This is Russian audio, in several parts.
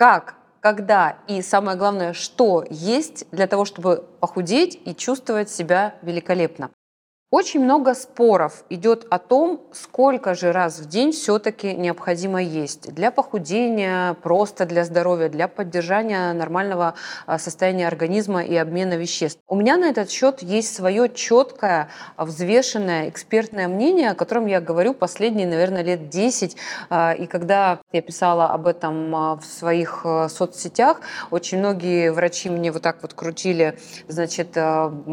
как когда и самое главное, что есть для того, чтобы похудеть и чувствовать себя великолепно. Очень много споров идет о том, сколько же раз в день все-таки необходимо есть для похудения, просто для здоровья, для поддержания нормального а, состояния организма и обмена веществ. У меня на этот счет есть свое четкое, взвешенное экспертное мнение, о котором я говорю последние, наверное, лет 10. А, и когда я писала об этом а, в своих соцсетях, очень многие врачи мне вот так вот крутили, значит,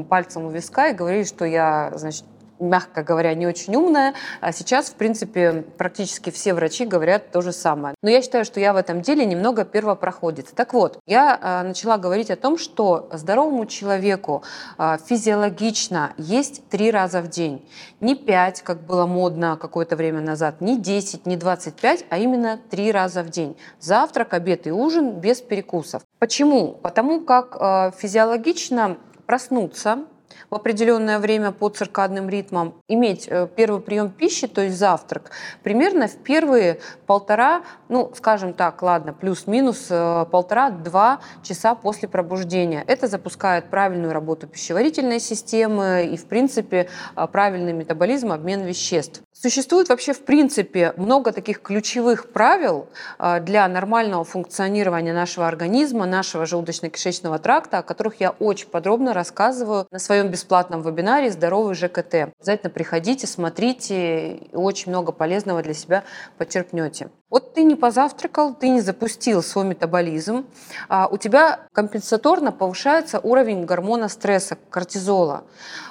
пальцем у виска и говорили, что я, значит, мягко говоря, не очень умная. А сейчас, в принципе, практически все врачи говорят то же самое. Но я считаю, что я в этом деле немного первопроходец. Так вот, я а, начала говорить о том, что здоровому человеку а, физиологично есть три раза в день. Не пять, как было модно какое-то время назад, не 10, не 25, а именно три раза в день. Завтрак, обед и ужин без перекусов. Почему? Потому как а, физиологично проснуться в определенное время по циркадным ритмам, иметь э, первый прием пищи, то есть завтрак, примерно в первые полтора, ну, скажем так, ладно, плюс-минус э, полтора-два часа после пробуждения. Это запускает правильную работу пищеварительной системы и, в принципе, э, правильный метаболизм, обмен веществ. Существует вообще, в принципе, много таких ключевых правил для нормального функционирования нашего организма, нашего желудочно-кишечного тракта, о которых я очень подробно рассказываю на своем бесплатном вебинаре «Здоровый ЖКТ». Обязательно приходите, смотрите, очень много полезного для себя подчеркнете. Вот ты не позавтракал, ты не запустил свой метаболизм, а у тебя компенсаторно повышается уровень гормона стресса, кортизола.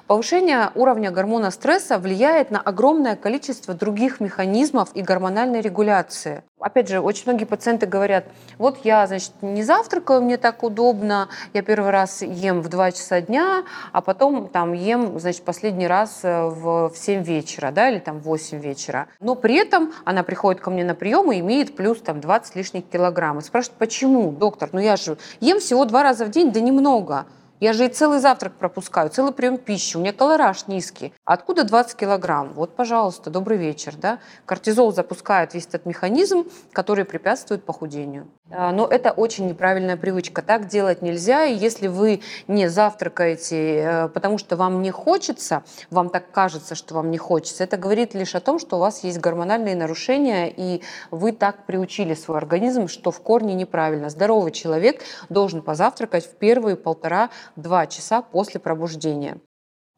Повышение уровня гормона стресса влияет на огромное количество других механизмов и гормональной регуляции. Опять же, очень многие пациенты говорят, вот я, значит, не завтракаю, мне так удобно, я первый раз ем в 2 часа дня, а потом там ем, значит, последний раз э, в 7 вечера, да, или там в 8 вечера. Но при этом она приходит ко мне на прием и имеет плюс там 20 лишних килограмм. И спрашивает, почему, доктор, ну я же ем всего два раза в день, да немного. Я же и целый завтрак пропускаю, целый прием пищи, у меня колораж низкий. Откуда 20 килограмм? Вот, пожалуйста, добрый вечер. Да? Кортизол запускает весь этот механизм, который препятствует похудению. А, но это очень неправильная привычка. Так делать нельзя. И если вы не завтракаете, э, потому что вам не хочется, вам так кажется, что вам не хочется, это говорит лишь о том, что у вас есть гормональные нарушения, и вы так приучили свой организм, что в корне неправильно. Здоровый человек должен позавтракать в первые полтора два часа после пробуждения.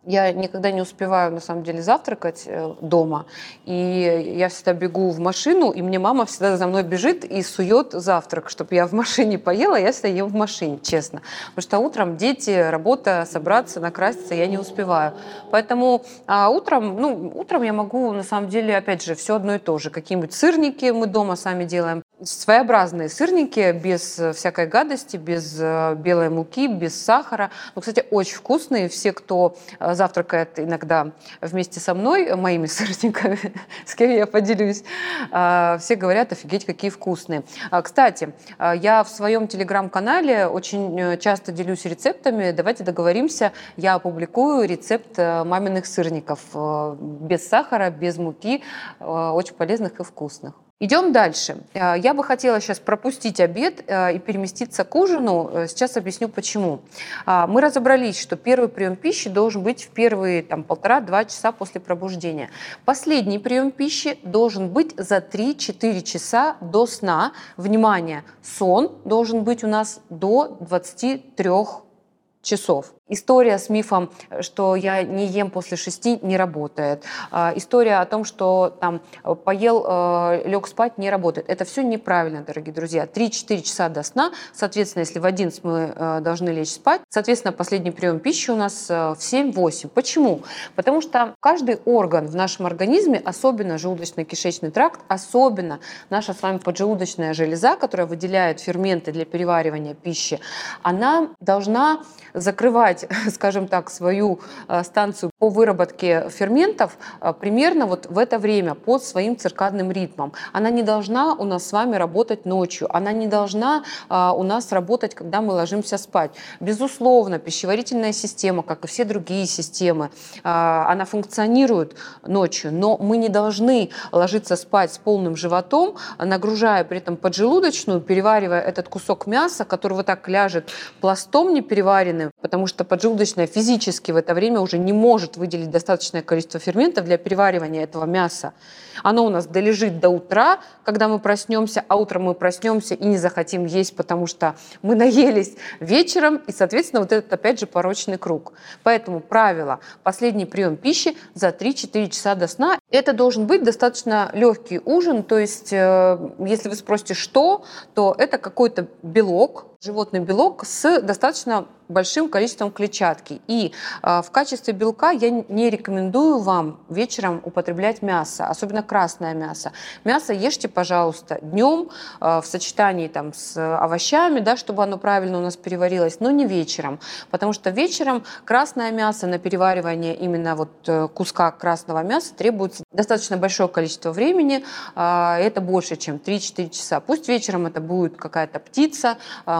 Я никогда не успеваю, на самом деле, завтракать э, дома. И я всегда бегу в машину, и мне мама всегда за мной бежит и сует завтрак, чтобы я в машине поела, я всегда ем в машине, честно. Потому что утром дети, работа, собраться, накраситься я не успеваю. Поэтому а утром, ну, утром я могу, на самом деле, опять же, все одно и то же. Какие-нибудь сырники мы дома сами делаем. Своеобразные сырники, без всякой гадости, без э, белой муки, без сахара. Ну, кстати, очень вкусные. Все, кто э, завтракает иногда вместе со мной, моими сырниками, с кем я поделюсь, э, все говорят, офигеть, какие вкусные. Кстати, я в своем телеграм-канале очень часто делюсь рецептами. Давайте договоримся, я опубликую рецепт маминых сырников без сахара, без муки, очень полезных и вкусных. Идем дальше. Э, я бы хотела сейчас пропустить обед э, и переместиться к ужину. Э, сейчас объясню почему. Мы разобрались, что первый прием пищи должен быть в первые там, полтора-два часа после пробуждения. Последний прием пищи должен быть за 3-4 часа до сна. Внимание, сон должен быть у нас до 23 часов. История с мифом, что я не ем после шести, не работает. А, история о том, что там поел, э, лег спать, не работает. Это все неправильно, дорогие друзья. 3-4 часа до сна, соответственно, если в 11 мы э, должны лечь спать, соответственно, последний прием пищи у нас э, в 7-8. Почему? Потому что каждый орган в нашем организме, особенно желудочно-кишечный тракт, особенно наша с вами поджелудочная железа, которая выделяет ферменты для переваривания пищи, она должна закрывать запускать, скажем так, свою станцию по выработке ферментов примерно вот в это время под своим циркадным ритмом. Она не должна у нас с вами работать ночью, она не должна у нас работать, когда мы ложимся спать. Безусловно, пищеварительная система, как и все другие системы, она функционирует ночью, но мы не должны ложиться спать с полным животом, нагружая при этом поджелудочную, переваривая этот кусок мяса, который вот так ляжет пластом непереваренным, потому что поджелудочная физически в это время уже не может выделить достаточное количество ферментов для переваривания этого мяса. Оно у нас долежит до утра, когда мы проснемся, а утром мы проснемся и не захотим есть, потому что мы наелись вечером, и, соответственно, вот этот опять же порочный круг. Поэтому правило, последний прием пищи за 3-4 часа до сна. Это должен быть достаточно легкий ужин, то есть э, если вы спросите, что, то это какой-то белок, животный белок с достаточно большим количеством клетчатки. И э, в качестве белка я не рекомендую вам вечером употреблять мясо, особенно красное мясо. Мясо ешьте, пожалуйста, днем э, в сочетании там, с овощами, да, чтобы оно правильно у нас переварилось, но не вечером. Потому что вечером красное мясо на переваривание именно вот э, куска красного мяса требуется достаточно большое количество времени. Э, это больше, чем 3-4 часа. Пусть вечером это будет какая-то птица,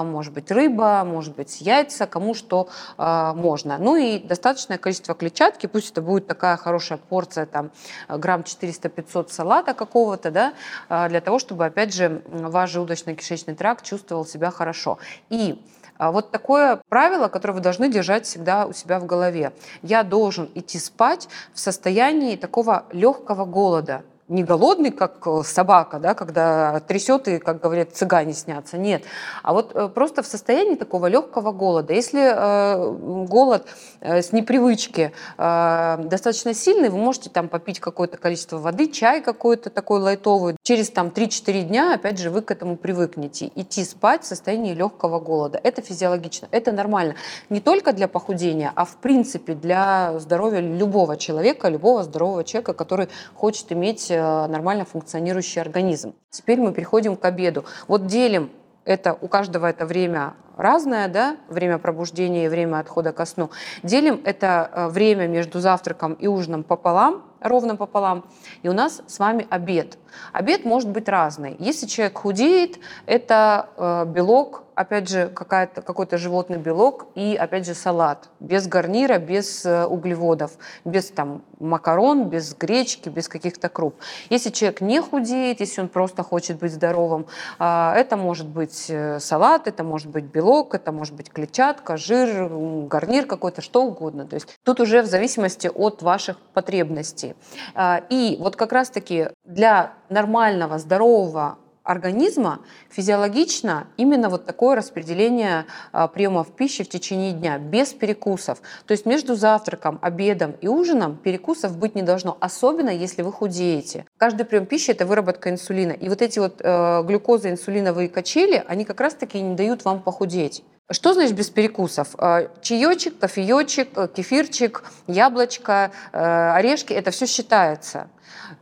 может быть рыба, может быть яйца, кому что э, можно. Ну и достаточное количество клетчатки, пусть это будет такая хорошая порция, там, грамм 400-500 салата какого-то, да, э, для того, чтобы, опять же, ваш желудочно-кишечный тракт чувствовал себя хорошо. И вот такое правило, которое вы должны держать всегда у себя в голове. Я должен идти спать в состоянии такого легкого голода не голодный, как э, собака, да, когда трясет и, как говорят, цыгане снятся. Нет. А вот э, просто в состоянии такого легкого голода. Если э, голод э, с непривычки э, достаточно сильный, вы можете там попить какое-то количество воды, чай какой-то такой лайтовый. Через там 3-4 дня, опять же, вы к этому привыкнете. Идти спать в состоянии легкого голода. Это физиологично, это нормально. Не только для похудения, а в принципе для здоровья любого человека, любого здорового человека, который хочет иметь Э, нормально функционирующий организм. Теперь мы переходим к обеду. Вот делим это у каждого это время разное, да, время пробуждения и время отхода ко сну. Делим это э, время между завтраком и ужином пополам, ровно пополам, и у нас с вами обед. Обед может быть разный. Если человек худеет, это э, белок, опять же, какой-то животный белок и, опять же, салат. Без гарнира, без э, углеводов, без там макарон, без гречки, без каких-то круп. Если человек не худеет, если он просто хочет быть здоровым, это может быть салат, это может быть белок, это может быть клетчатка, жир, гарнир какой-то, что угодно. То есть тут уже в зависимости от ваших потребностей. Э, и вот как раз-таки для нормального, здорового организма физиологично именно вот такое распределение а, приемов пищи в течение дня, без перекусов. То есть между завтраком, обедом и ужином перекусов быть не должно, особенно если вы худеете. Каждый прием пищи – это выработка инсулина. И вот эти вот э, глюкозы, инсулиновые качели, они как раз-таки не дают вам похудеть. Что значит без перекусов? А, чаечек, кофеечек, э, кефирчик, яблочко, э, орешки – это все считается.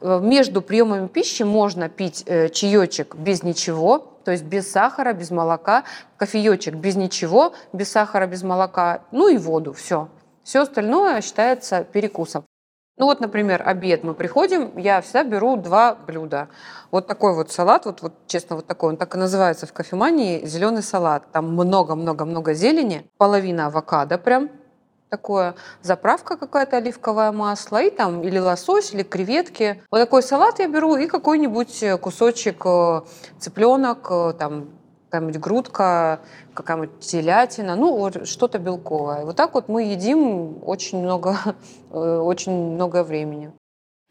Э, между приемами пищи можно пить э, чаечек без ничего, то есть без сахара, без молока, кофеечек без ничего, без сахара, без молока, ну и воду, все. Все остальное считается перекусом. Ну вот, например, обед. Мы приходим, я всегда беру два блюда. Вот такой вот салат, вот, вот честно, вот такой, он так и называется в кофемании, зеленый салат. Там много-много-много зелени, половина авокадо прям, такое заправка какая-то оливковое масло и там или лосось, или креветки. Вот такой салат я беру и какой-нибудь э, кусочек э, цыпленок, э, там какая-нибудь грудка, какая-нибудь телятина, ну вот что-то белковое. Вот так вот мы едим очень много, очень много времени.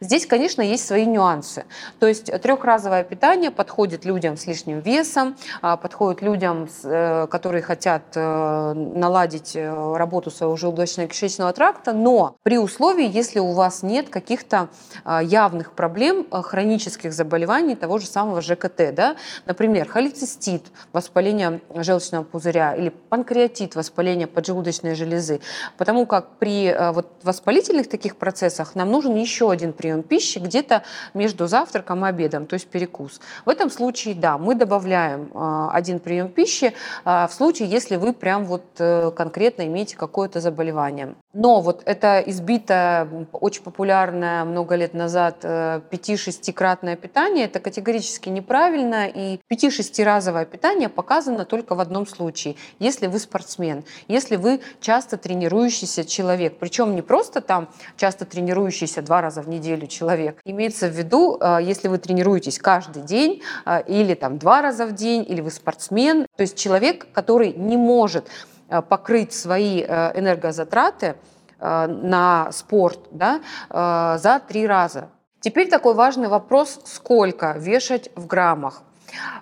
Здесь, конечно, есть свои нюансы. То есть трехразовое питание подходит людям с лишним весом, а, подходит людям, э, которые хотят э, наладить э, работу своего желудочно-кишечного тракта, но при условии, если у вас нет каких-то а, явных проблем, хронических заболеваний того же самого ЖКТ. Да? Например, холецистит, воспаление желчного пузыря или панкреатит, воспаление поджелудочной железы. Потому как при вот, воспалительных таких процессах нам нужен еще один прием пищи где-то между завтраком и обедом, то есть перекус. В этом случае, да, мы добавляем э, один прием пищи э, в случае, если вы прям вот э, конкретно имеете какое-то заболевание. Но вот это избитое, очень популярное много лет назад 5-6-кратное питание, это категорически неправильно, и 5-6-разовое питание показано только в одном случае, если вы спортсмен, если вы часто тренирующийся человек, причем не просто там часто тренирующийся два раза в неделю человек, имеется в виду, если вы тренируетесь каждый день или там два раза в день, или вы спортсмен, то есть человек, который не может Э, покрыть свои э, энергозатраты э, на спорт да, за три раза. Теперь такой важный вопрос, сколько вешать в граммах.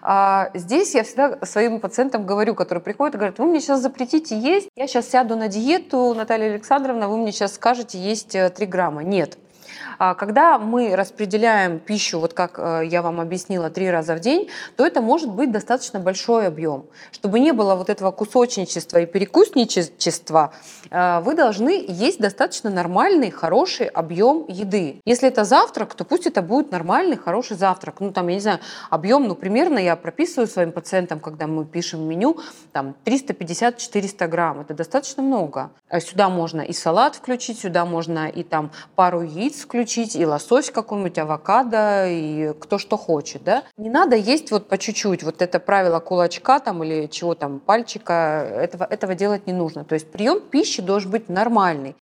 А здесь я всегда своим пациентам говорю, которые приходят и говорят, вы мне сейчас запретите есть, я сейчас сяду на диету, Наталья Александровна, вы мне сейчас скажете есть 3 грамма. Нет, когда мы распределяем пищу, вот как э, я вам объяснила, три раза в день, то это может быть достаточно большой объем. Чтобы не было вот этого кусочничества и перекусничества, э, вы должны есть достаточно нормальный, хороший объем еды. Если это завтрак, то пусть это будет нормальный, хороший завтрак. Ну, там, я не знаю, объем, ну, примерно я прописываю своим пациентам, когда мы пишем меню, там, 350-400 грамм. Это достаточно много. А сюда можно и салат включить, сюда можно и там пару яиц включить, и лосось какой-нибудь, авокадо, и кто что хочет, да. Не надо есть вот по чуть-чуть, вот это правило кулачка там или чего там, пальчика, этого, этого делать не нужно. То есть прием пищи должен быть нормальный.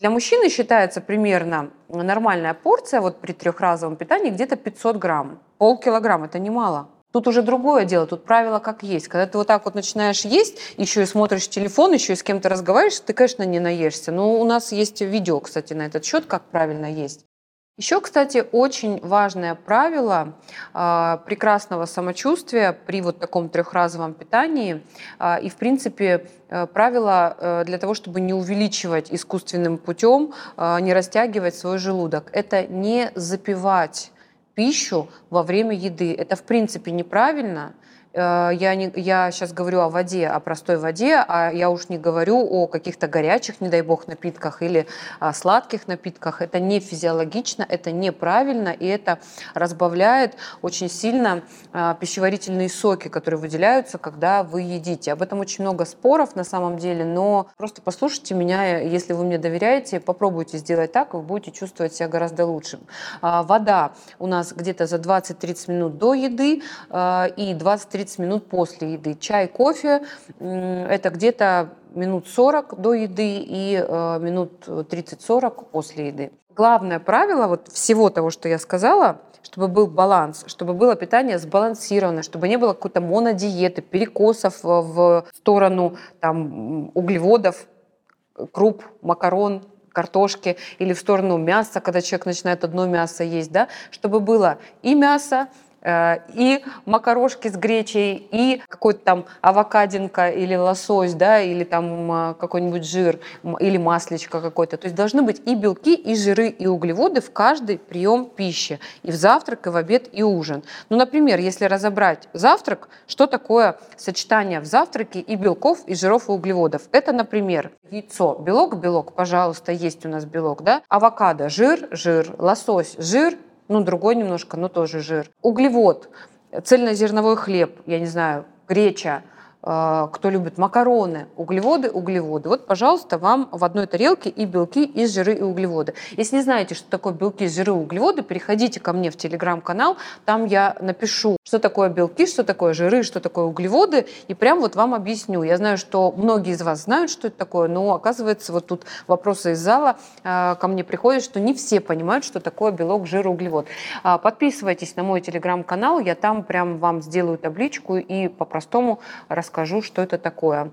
Для мужчины считается примерно нормальная порция вот при трехразовом питании где-то 500 грамм. Полкилограмма – это немало. Тут уже другое дело, тут правило как есть. Когда ты вот так вот начинаешь есть, еще и смотришь телефон, еще и с кем-то разговариваешь, ты, конечно, не наешься. Но у нас есть видео, кстати, на этот счет, как правильно есть. Еще, кстати, очень важное правило э, прекрасного самочувствия при вот таком трехразовом питании э, и, в принципе, э, правило э, для того, чтобы не увеличивать искусственным путем, э, не растягивать свой желудок. Это не запивать пищу во время еды. Это, в принципе, неправильно. Э, я, не, я сейчас говорю о воде, о простой воде, а я уж не говорю о каких-то горячих, не дай бог, напитках или о сладких напитках. Это не физиологично, это неправильно, и это разбавляет очень сильно а, пищеварительные соки, которые выделяются, когда вы едите. Об этом очень много споров на самом деле, но просто послушайте меня, если вы мне доверяете, попробуйте сделать так, вы будете чувствовать себя гораздо лучше. А, вода у нас где-то за 20-30 минут до еды а, и 20-30 30 минут после еды. Чай, кофе – это где-то минут 40 до еды и э, минут 30-40 после еды. Главное правило вот всего того, что я сказала, чтобы был баланс, чтобы было питание сбалансированное, чтобы не было какой-то монодиеты, перекосов в сторону там, углеводов, круп, макарон, картошки или в сторону мяса, когда человек начинает одно мясо есть, да, чтобы было и мясо, Э, и макарошки с гречей, и какой-то там авокадинка или лосось, да, или там э, какой-нибудь жир, или маслечко какое-то. То есть должны быть и белки, и жиры, и углеводы в каждый прием пищи. И в завтрак, и в обед, и ужин. Ну, например, если разобрать завтрак, что такое сочетание в завтраке и белков, и жиров, и углеводов? Это, например, яйцо, белок, белок, пожалуйста, есть у нас белок, да, авокадо, жир, жир, лосось, жир, ну, другой немножко, но тоже жир. Углевод, цельнозерновой хлеб, я не знаю, греча – кто любит макароны, углеводы, углеводы. Вот, пожалуйста, вам в одной тарелке и белки, и жиры, и углеводы. Если не знаете, что такое белки, жиры, углеводы, переходите ко мне в телеграм-канал, там я напишу, что такое белки, что такое жиры, что такое углеводы, и прям вот вам объясню. Я знаю, что многие из вас знают, что это такое, но оказывается, вот тут вопросы из зала э, ко мне приходят, что не все понимают, что такое белок, жир, углевод. Э, подписывайтесь на мой телеграм-канал, я там прям вам сделаю табличку и по-простому рассказываю расскажу, что это такое.